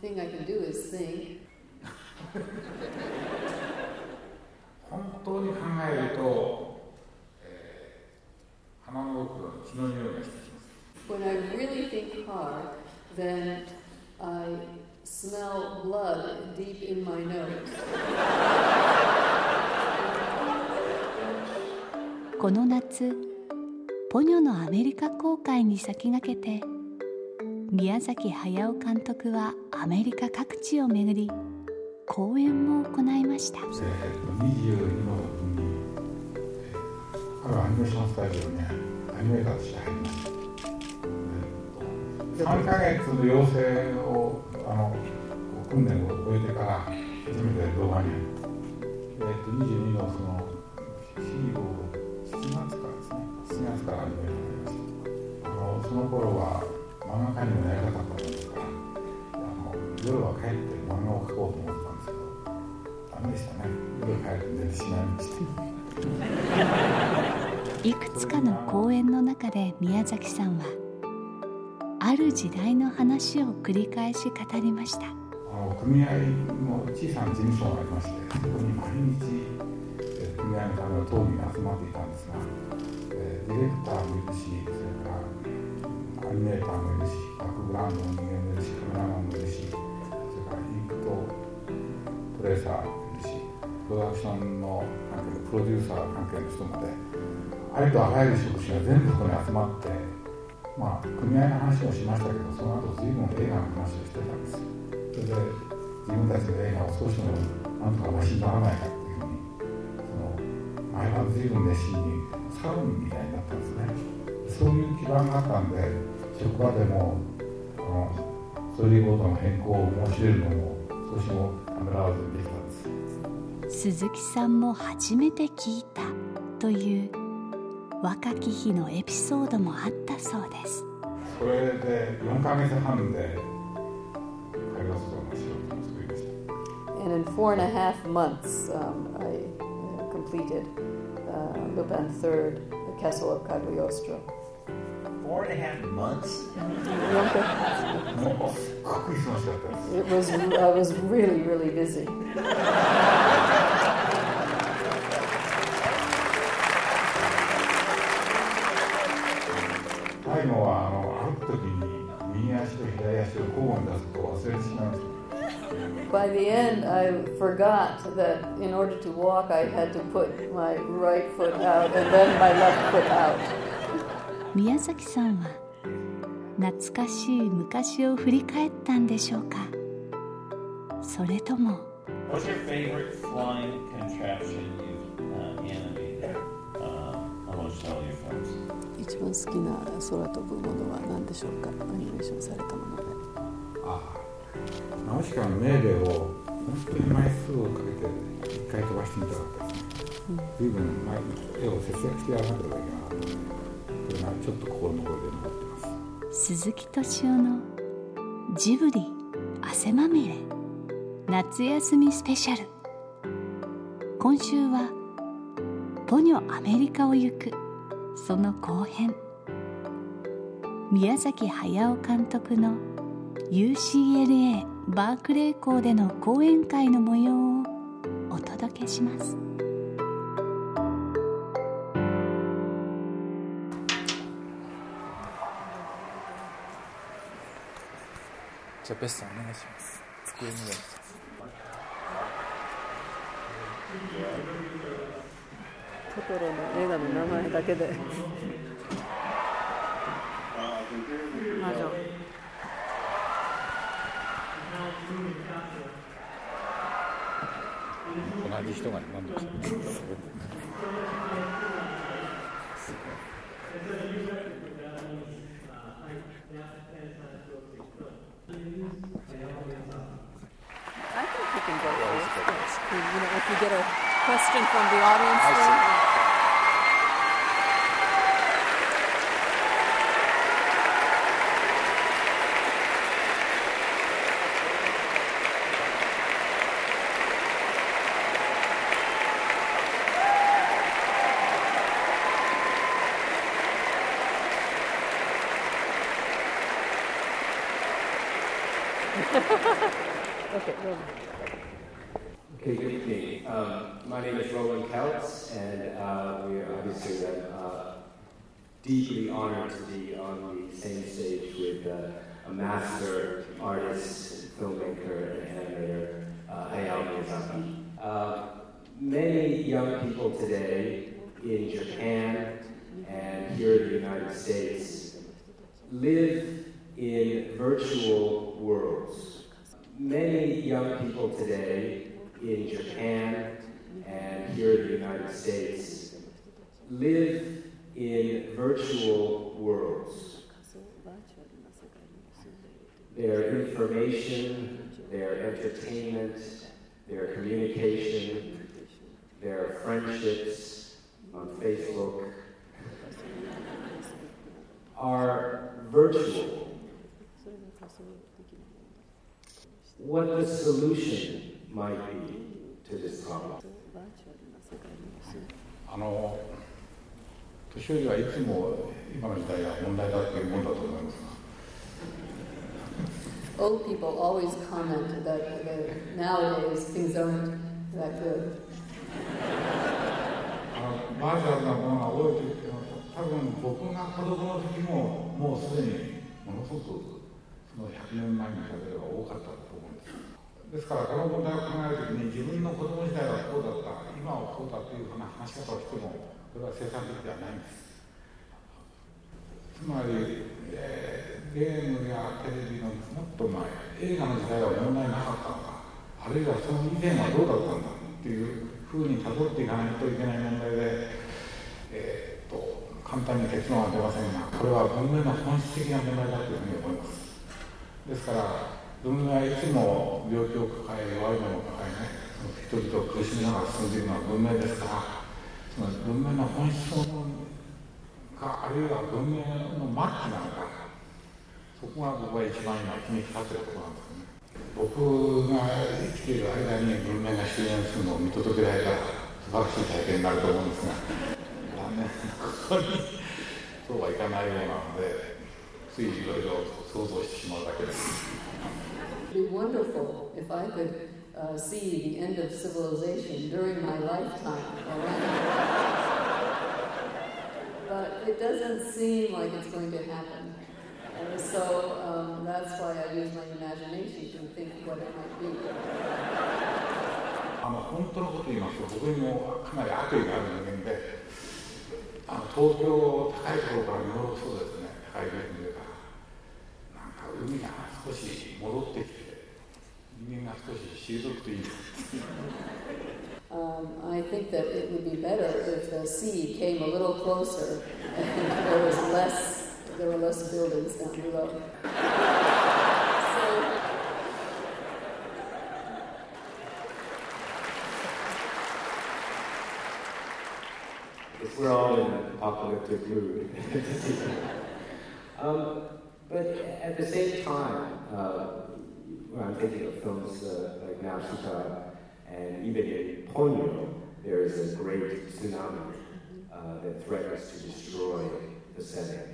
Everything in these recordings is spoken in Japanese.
thing I can do is think. 本当に考えると、えー、鼻の奥の血の匂いがしてきます。When I really think hard, then I smell blood deep in my nose. この夏ポニョのアメリカ公開に先駆けて宮崎駿監督はアメリカ各地を巡り講演も行いました、えー、22の分に、あるアニメーションスタジオにアニメーターとして入りました、えー、3ヶ月の養成をあの訓練を終えてから初めて動画に、えー、と22のその宮崎さんはある時代の話を繰り返し語りました。組合の小さな事務所がありましてそこに毎日組合のための討議が集まっていたんですが、えディレクターもいるしそれからアニメーターもいるしバックグラウンドの人間もいるしカメラマンもいるしそれからインクとプレーサーもいるしプロダクションの関係のプロデューサー関係の人までありとあらゆる職種が全部そこに集まってまあ組合の話もしましたけどその後随分映画の話をしてたんですよ。それで自分たちの映画を少しでもなんとかマシにならないかっていうふうにその毎晩随分熱心にサロンみたいになったんですねそういう基盤があったんで職場でもあのストーリーボードの変更を申し入れるのも少しもためらわずにできたんです鈴木さんも初めて聞いたという若き日のエピソードもあったそうですそれで4ヶ月半で and in four and a half months, um, I uh, completed uh, Lupin Third, The Castle of Cagliostro. Four and a half months? it was, I was really, really busy. By the end, I forgot that in order to walk, I had to put my right foot out and then my left foot out. 宮崎さんは懐かしい昔を振り返ったんでしょうかそれとも What's your favorite flying contraption you've、uh, animated、uh, almost all your films? 一番好きな空飛ぶものは何でしょうかアニメーションされたもので。ああナウシカの命令を本当に枚数をかけて一回飛ばしてみたかったですね、うん、随分絵を節約してやらなければいけなかったのでそれがちょっと心の声で残ってます。鈴木敏夫のジブリ汗まみれ夏休みスペシャル。今週はポニョアメリカを行く。その後編。宮崎駿監督の UCLA バークレー校での講演会の模様をお届けします。じゃあベスさんお願いします。机に上トトロの映画の名前だけで。魔 女 同じ人が何度かあ think we can go first. You know, if you get a question from the audience. and uh, we are obviously uh, deeply honored to be on the same stage with uh, a master artist, filmmaker, and animator, uh, Hayao Miyazaki. Uh, many young people today in Japan and here in the United States live in virtual worlds. Many young people today in Japan and here in the United States live in virtual worlds. Their information, their entertainment, their communication, their friendships on Facebook are virtual. What the solution might be to this problem. あの年寄りはいつも今の時代は問題だっていうもんだと思います。が Old people always comment that, that nowadays things aren't that good. あのバーチャルなものが多いと言っても多分僕が子供の時ももうすでにものすごくその100年前に比べれば多かったと思う。んですからこの問題を考える時に自分の子供時代はこうだった。今はこうだというふうな話し方をしてもこれは生産的ではないんです。つまり、えーゲームやテレビのもっと前映画の時代は問題なかったのかあるいはその以前はどうだったんだっていうふうにたどっていかないといけない問題で、えー、っと簡単に結論は出ませんがこれは文明の本質的な問題だというふうに思います。ですから文明はいつも病気を抱え弱いものを抱えね人々を苦しみながら進んでいるのは文明ですからつまり文明の本質かあるいは文明の末期なのかそこが僕は一番今気にかかっているところなんですね。僕が生きている間に文明が終焉するのを見届けられたら素晴らしい体験になると思うんですが残念ここにそうはいかないようなのでついいろいろ想像してしまうだけです。would be wonderful if I could uh, see the end of civilization during my lifetime. but it doesn't seem like it's going to happen. And so um, that's why I use my imagination to think what it might be. あの本当のこと言いますと僕にもかなり悪意がある人間であの東京高いところから見下ろそうですね高いビルの上からなんか 海が少し戻ってきて人間が少し退くといいな Um, I think that it would be better if the sea came a little closer and there was less, there were less buildings down below. so, If we're all in an apocalyptic mood. um, but at the same time, uh, when I'm thinking of films uh, like Nausicaa and even in Ponyo, there is a great tsunami uh, that threatens to destroy the setting.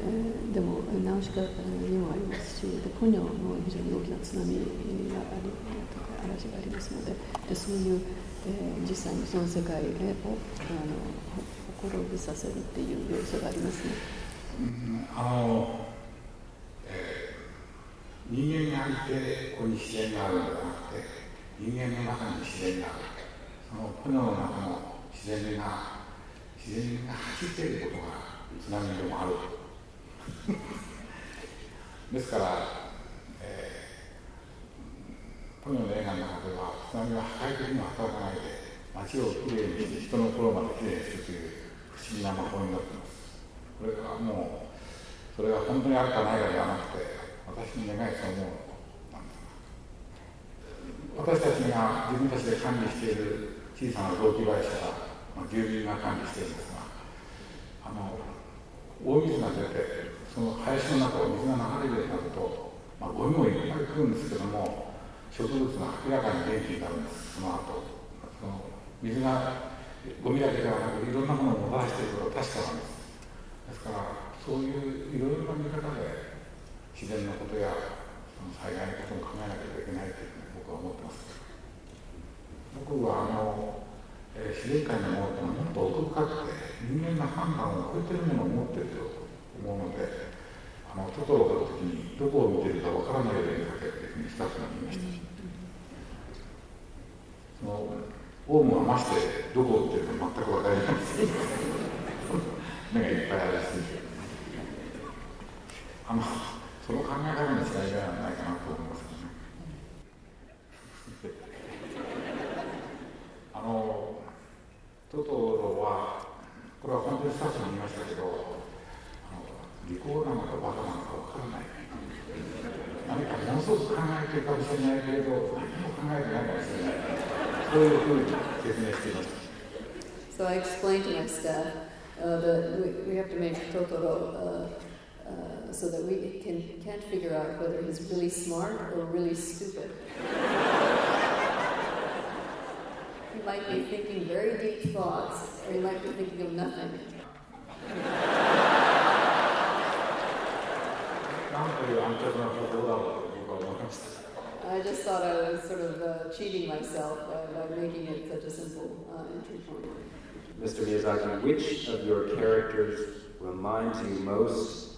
えーでもナウシカにもありますしでポニョも非常に大きな津波がありとか嵐がありますのででそういう、えー実際にその世界をあのほ滅びさせるっていう要素がありますね。うんあの、えー人間がいてここに自然があるのではなくて人間の中に自然がある。その船の中の自然が自然が走っていることが津波でもある。ですから、えー、ポニョの映画の中では津波は破壊的には働かないで街をきれいにして人の心まできれいにするという不思議な魔法になっています。これはもうそれが本当にあるかないかではなくて私の願いそのものなんです私たちが自分たちで管理している小さな雑木林は、まあ、住民が管理しているんですがあの大水が出てその林の中を水が流れるようになると、まあ、ゴミもいっぱい来るんですけども植物が明らかに元気になるんです。その後その水がゴミだけではなくいろんなものをもたらしていることは確かなんです。ですからそういういろいろな見方で自然のことや災害のことも考えなければいけないというふうに僕は思ってます。僕はあの、えー、自然界のものってもっと奥深くて人間の判断を超えてるものを持ってると思うのであのトトロを撮る時にどこを見てるかわからないようにかけていうふうにスタッフが言いました、そのオウムはましてどこを見てるか全く分かりないです目がいっぱいあるしあのその考え方の違いではないかなと思いますねあのトトロはこれは本当にスタッフに言いましたけど利口なのかバカなのか分からない何かものすごく考えてるかもしれないけれど何も考えてないかもしれないそういうふうに説明していました So I explained to my staff uh, that we, we have to make Totoro uh, Uh, so that we can, can't figure out whether he's really smart or really stupid. he might be thinking very deep thoughts, or he might be thinking of nothing. I just thought I was sort of uh, cheating myself by, by, making it such a simple uh, entry point. Mr. Miyazaki, which of your characters reminds you most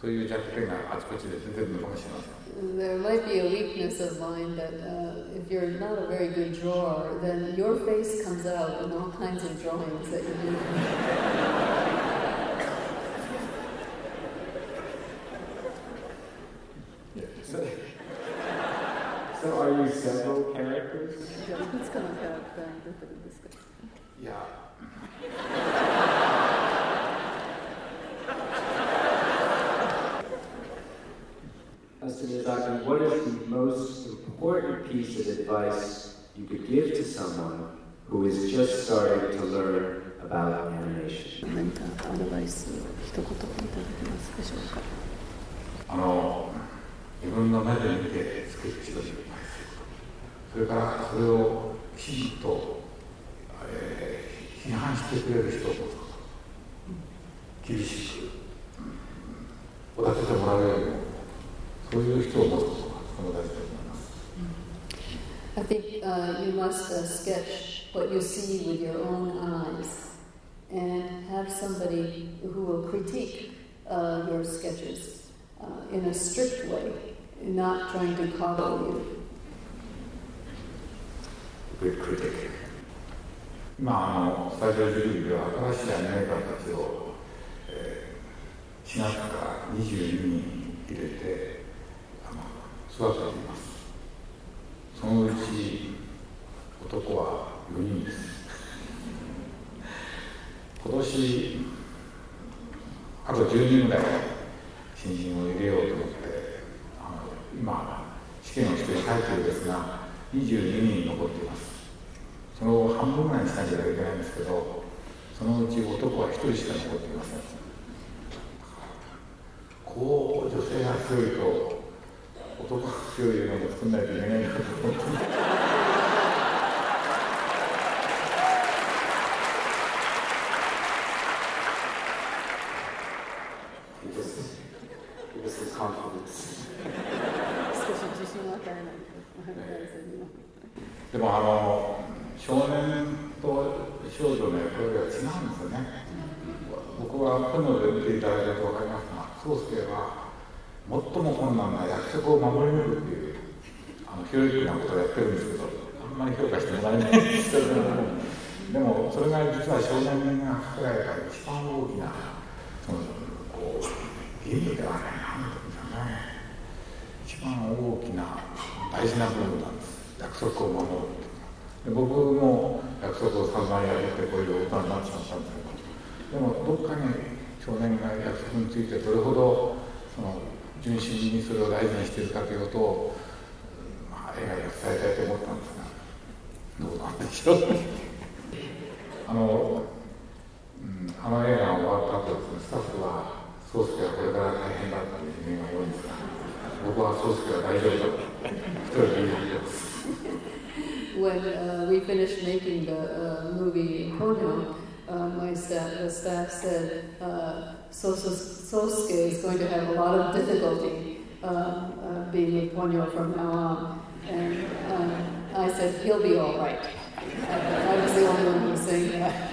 そういう弱点があちこちで出てるのかもしれません。there might be a weakness of mine that uh, if you're not a very good drawer, then your face comes out in all kinds of drawings that you do. so, so Advice you could give to someone who is just starting to learn about animation? 何かアドバイス一言いただけますでしょうか？あの自分の目で見てスケッチを失敗するそれからそれをきちんと、えー、批判してくれる人を持つこと厳しくお立ててもらうよりもそういう人を持つことがとても大事だと思います。I think uh, you must uh, sketch what you see with your own eyes and have somebody who will critique uh, your sketches uh, in a strict way, not trying to coddle you. Good critic. 今あのスタジオジブリでは新しいアニメーターたちを、えー、4月から22人入れて育てています そのうち男は4人です。今年あと10人ぐらい新人を入れようと思ってあの今試験をしている最中ですが22人残っています。その半分ぐらいにしなければいけないんですけどそのうち男は1人しか残っていません。こう女性が強いと男が強い映画も作んないといけないなと思って。でもあの少年と少女の役割は違うんですよね。僕はこので見ていただいたと分かりますが、宗介は最も困難な約束を守り抜くっていうあのヒロイックなことをやってるんです。けどあんまり評価してもらえないんです。けどでもそれが実は少年がかけられた一番大きなそのこう義務ではないなんていうんですかね一番大きな大事な部分なんです約束を守るで僕も約束を散々やるってこういう大人になってしまったんですけどでもどっかに少年が約束についてどれほどその純真にそれを大事にしているかということを、まあ、映画に伝えたいと思ったんですがどうなんでしょう。あの、うん、あの映画が終わった後ですねスタッフは宗介はこれから大変だったという夢が多いんですが僕は宗介は大丈夫だと一人で言い張ってます。When uh, we finished making the uh, movie in Ponyo, uh, my staff, the staff said uh, Sosuke is going to have a lot of difficulty uh, uh, being in Ponyo from now on. And uh, I said, he'll be all right. I, I was the only one who was saying that.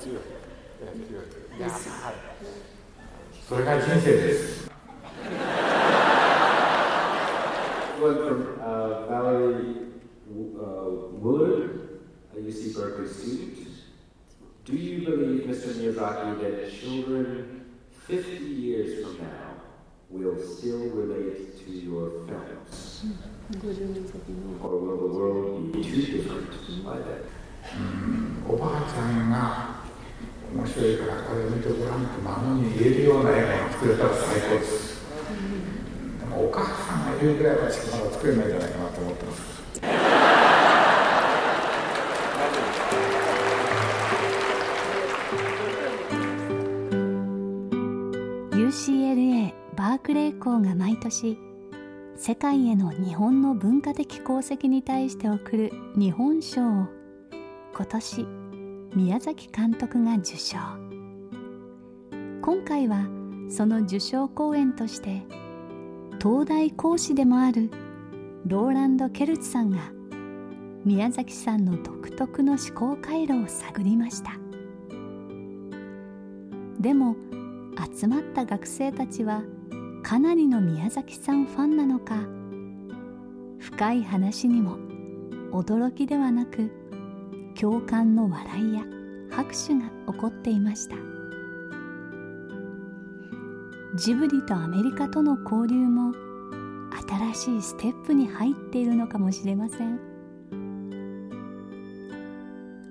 強いえー強いいやはいそれが人生です One from uh, Valerie uh, Wood, a UC Berkeley student. Do you believe, Mr. Miyazaki, that children 50 years from now will still relate to your films? Or will the world be too different by then? おばあちゃんが面白いからこれを見てごらんって孫に言えるような映画が作れたら最高ですでもお母さんが言うぐらいはしかまだ作れないんじゃないかな UCLA バークレー校が毎年世界への日本の文化的功績に対して贈る日本賞を今年宮崎監督が受賞。今回はその受賞公演として東大講師でもあるローランド・ケルツさんが宮崎さんの独特の思考回路を探りました。でも集まった学生たちはかなりの宮崎さんファンなのか。深い話にも驚きではなく共感の笑いや拍手が起こっていました。ジブリとアメリカとの交流も新しいステップに入っているのかもしれません。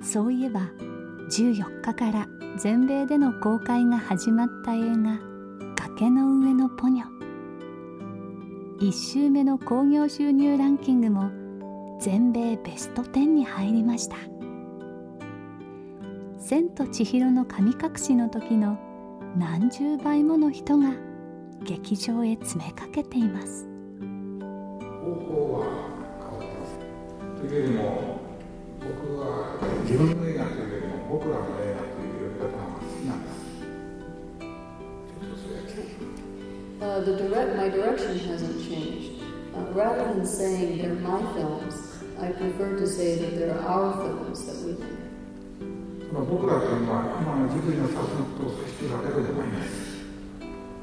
そういえば14日から全米での公開が始まった映画「崖の上のポニョ」1週目の興行収入ランキングも全米ベスト10に入りました「千と千尋の神隠し」の時の何十倍もの人が劇場へ詰めかけています。方法は変わってます。というよりも僕は自分の映画というより僕らの映画という呼び方が好きなんだ Uh, the direct, my direction hasn't changed. Uh, rather than saying they're my films, I prefer to say that they're our films that we make. 僕らというのは今のジブリのスタッフのことを指しているわけでもないです、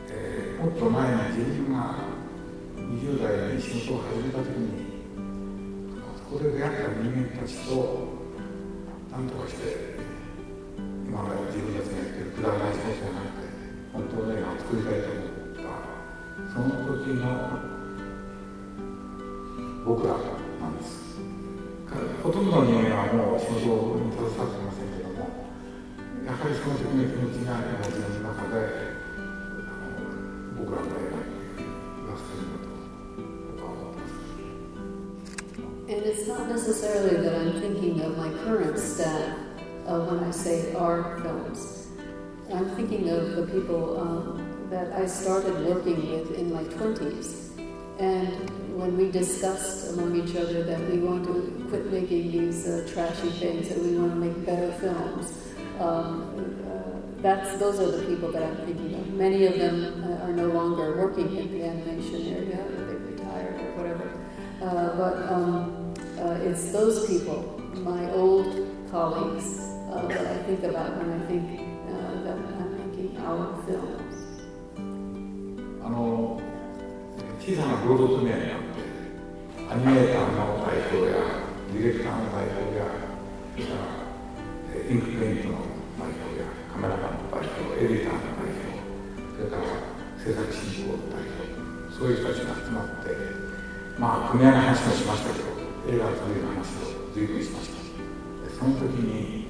えーもっと前に自分が20代に仕事を始めた時にそこで出会った人間たちと何とかして今まで自分たちがやってるくだらない仕事じゃなくて本当の映画を作りたいと思ったその時の僕らなんですほとんどの人間はもう仕事に携わっていませんけどもやはりその時の気持ちが今自分の中で僕らの映画に言わせてるんだと僕は思ってます And it's not necessarily that I'm thinking of my current staff uh, when I say our films. I'm thinking of the people um, that I started working with in my 20s. And when we discussed among each other that we want to quit making these uh, trashy things, that we want to make better films, um, uh, that's, those are the people that I'm thinking of. Many of them uh, are no longer working in the animation area, they've retired or whatever. Uh, but um, uh, it's those people, my old colleagues, uh, that I think about when I think uh, that I'm making our films. あの小さな労働組合にあってアニメーターの代表やディレクターの代表やインクペイントの代表やカメラマンの代表エディターの代表それから制作進行の代表そういう人たちが集まってまあ組合の話もしましたけど映画作りの話を随分しましたその時に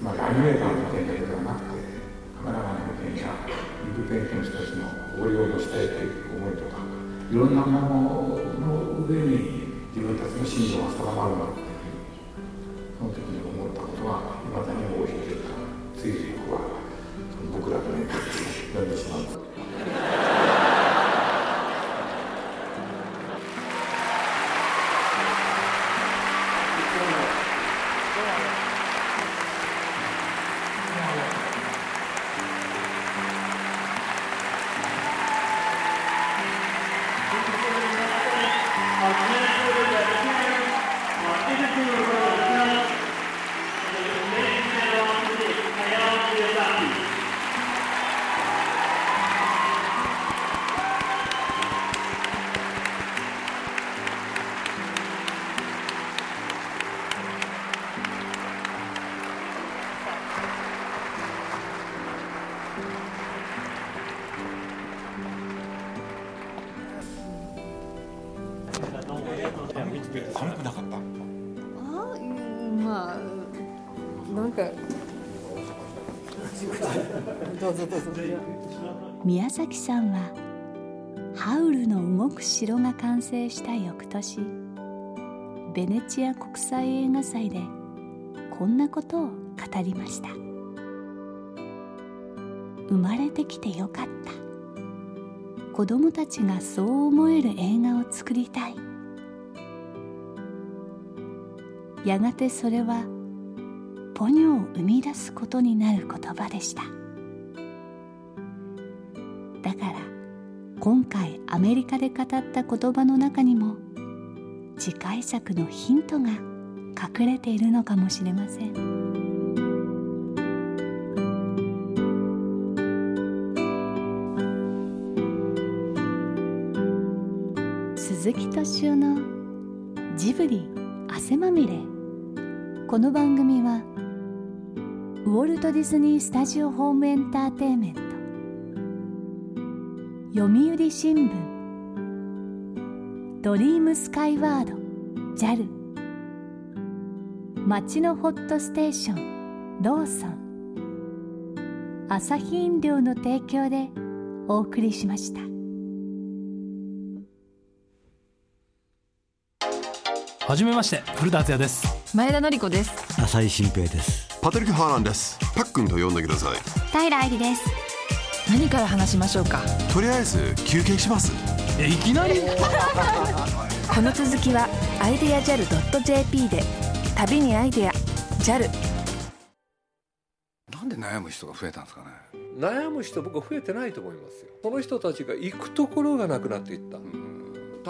つまりアニメーターの意見だけではなくてカメラマンの意見やインクペンの人たちの応用をしたいという思いとかいろんなものの上に自分たちの信条が定まるんだっていうその時に思ったことはいまだに大きいというか追力は僕らとねやってしまう。宮崎さんはハウルの動く城が完成した翌年ベネチア国際映画祭でこんなことを語りました。生まれてきてよかった。子供たちがそう思える映画を作りたい。やがてそれはポニョを生み出すことになる言葉でした。だから今回アメリカで語った言葉の中にも次回作のヒントが隠れているのかもしれません。鈴木敏夫のジブリ汗まみれ。この番組はウォルト・ディズニー・スタジオ・ホーム・エンターテインメント。読売新聞。ドリームスカイワード。JAL 町のホットステーション。ローソン。アサヒ飲料の提供でお送りしました。はじめまして古田敦也です。前田紀子です。浅井新平ですパトリック・ハーランです。パックンと呼んでください。平愛理です。何から話しましょうか？とりあえず休憩します。えいきなり。この続きはアイデア JAL.jp で旅にアイデア JAL なんで悩む人が増えたんですかね？悩む人僕は増えてないと思いますよ。その人たちが行くところがなくなっていった、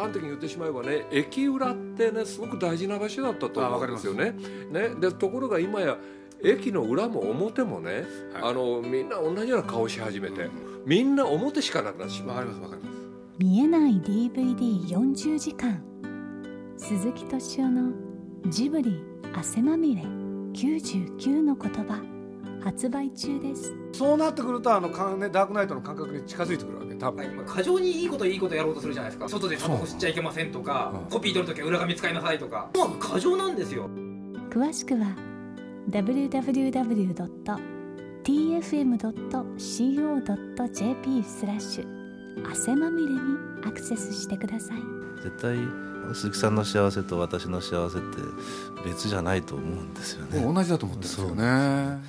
端的に言ってしまえばね駅裏ってねすごく大事な場所だったと思うんですよね。ねでところが今や駅の裏も表もね、あのみんな同じような顔し始めて、みんな表しかなくなってしまう。わかりますわかります。見えない DVD40 時間。鈴木敏夫のジブリ汗まみれ99の言葉。発売中です。そうなってくるとあのか、ね、ダークナイトの感覚に近づいてくるわけ多分。過剰にいいこといいことやろうとするじゃないですか。外でタバコ吸っちゃいけませんとか、コピー取るときは裏紙使いなさいとか。もう過剰なんですよ。詳しくは www.tfm.co.jp スラッシュ汗まみれにアクセスしてください。絶対鈴木さんの幸せと私の幸せって別じゃないと思うんですよね。同じだと思ってるんですよね